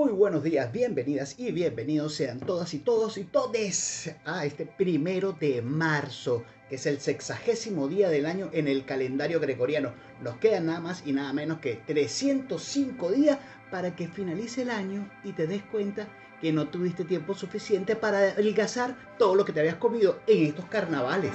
Muy buenos días, bienvenidas y bienvenidos sean todas y todos y todes a este primero de marzo, que es el sexagésimo día del año en el calendario gregoriano. Nos quedan nada más y nada menos que 305 días para que finalice el año y te des cuenta que no tuviste tiempo suficiente para adelgazar todo lo que te habías comido en estos carnavales.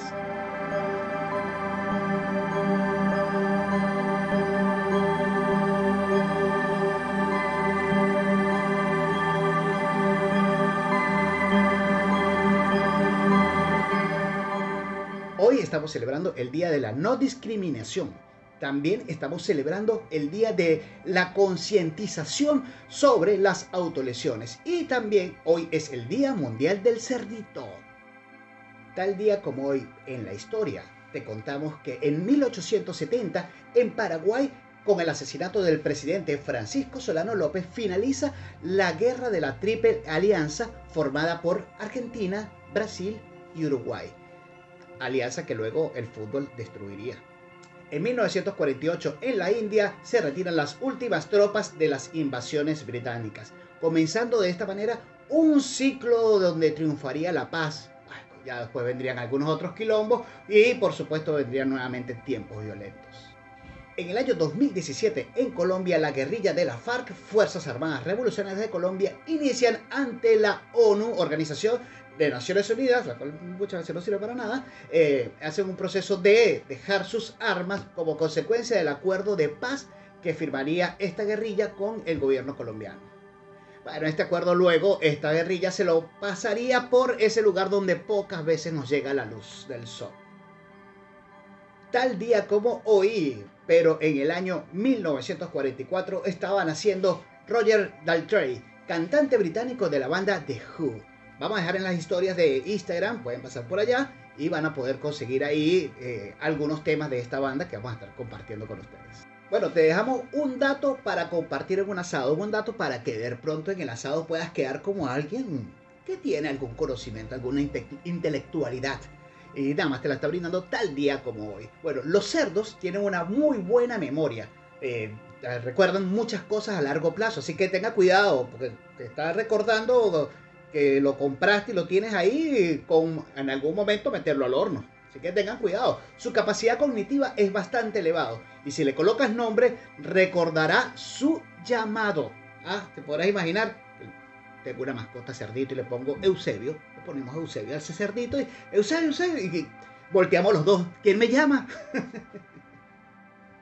Hoy estamos celebrando el Día de la No Discriminación. También estamos celebrando el Día de la Concientización sobre las autolesiones. Y también hoy es el Día Mundial del Cerdito. Tal día como hoy en la historia, te contamos que en 1870 en Paraguay con el asesinato del presidente Francisco Solano López finaliza la guerra de la Triple Alianza formada por Argentina, Brasil y Uruguay alianza que luego el fútbol destruiría. En 1948, en la India, se retiran las últimas tropas de las invasiones británicas, comenzando de esta manera un ciclo donde triunfaría la paz. Ya después vendrían algunos otros quilombos y por supuesto vendrían nuevamente tiempos violentos. En el año 2017, en Colombia, la guerrilla de la FARC, Fuerzas Armadas Revolucionarias de Colombia, inician ante la ONU, Organización de Naciones Unidas, la cual muchas veces no sirve para nada, eh, hacen un proceso de dejar sus armas como consecuencia del acuerdo de paz que firmaría esta guerrilla con el gobierno colombiano. Bueno, este acuerdo luego, esta guerrilla se lo pasaría por ese lugar donde pocas veces nos llega la luz del sol. Tal día como hoy, pero en el año 1944, estaba naciendo Roger Daltrey, cantante británico de la banda The Who Vamos a dejar en las historias de Instagram, pueden pasar por allá y van a poder conseguir ahí eh, algunos temas de esta banda que vamos a estar compartiendo con ustedes. Bueno, te dejamos un dato para compartir en un asado, un dato para que de pronto en el asado puedas quedar como alguien que tiene algún conocimiento, alguna intelectualidad. Y nada más te la está brindando tal día como hoy. Bueno, los cerdos tienen una muy buena memoria. Eh, recuerdan muchas cosas a largo plazo, así que tenga cuidado, porque te está recordando que lo compraste y lo tienes ahí con en algún momento meterlo al horno. Así que tengan cuidado. Su capacidad cognitiva es bastante elevado. Y si le colocas nombre, recordará su llamado. Ah, te podrás imaginar. Tengo una mascota cerdito y le pongo Eusebio. Le ponemos Eusebio a ese cerdito y Eusebio, Eusebio. Y volteamos los dos. ¿Quién me llama?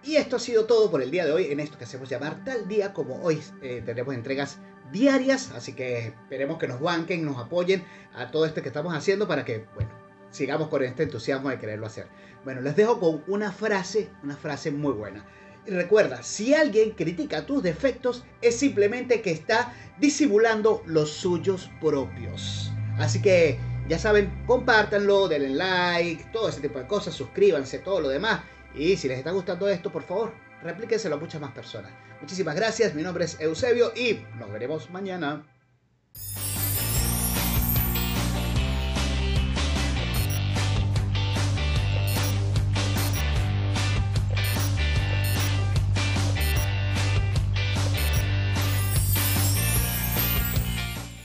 Y esto ha sido todo por el día de hoy en esto que hacemos llamar tal día como hoy. Eh, tenemos entregas diarias, así que esperemos que nos banquen, nos apoyen a todo esto que estamos haciendo para que, bueno, sigamos con este entusiasmo de quererlo hacer. Bueno, les dejo con una frase, una frase muy buena. Recuerda, si alguien critica tus defectos, es simplemente que está disimulando los suyos propios. Así que, ya saben, compártanlo, denle like, todo ese tipo de cosas, suscríbanse, todo lo demás. Y si les está gustando esto, por favor, replíquenselo a muchas más personas. Muchísimas gracias, mi nombre es Eusebio y nos veremos mañana.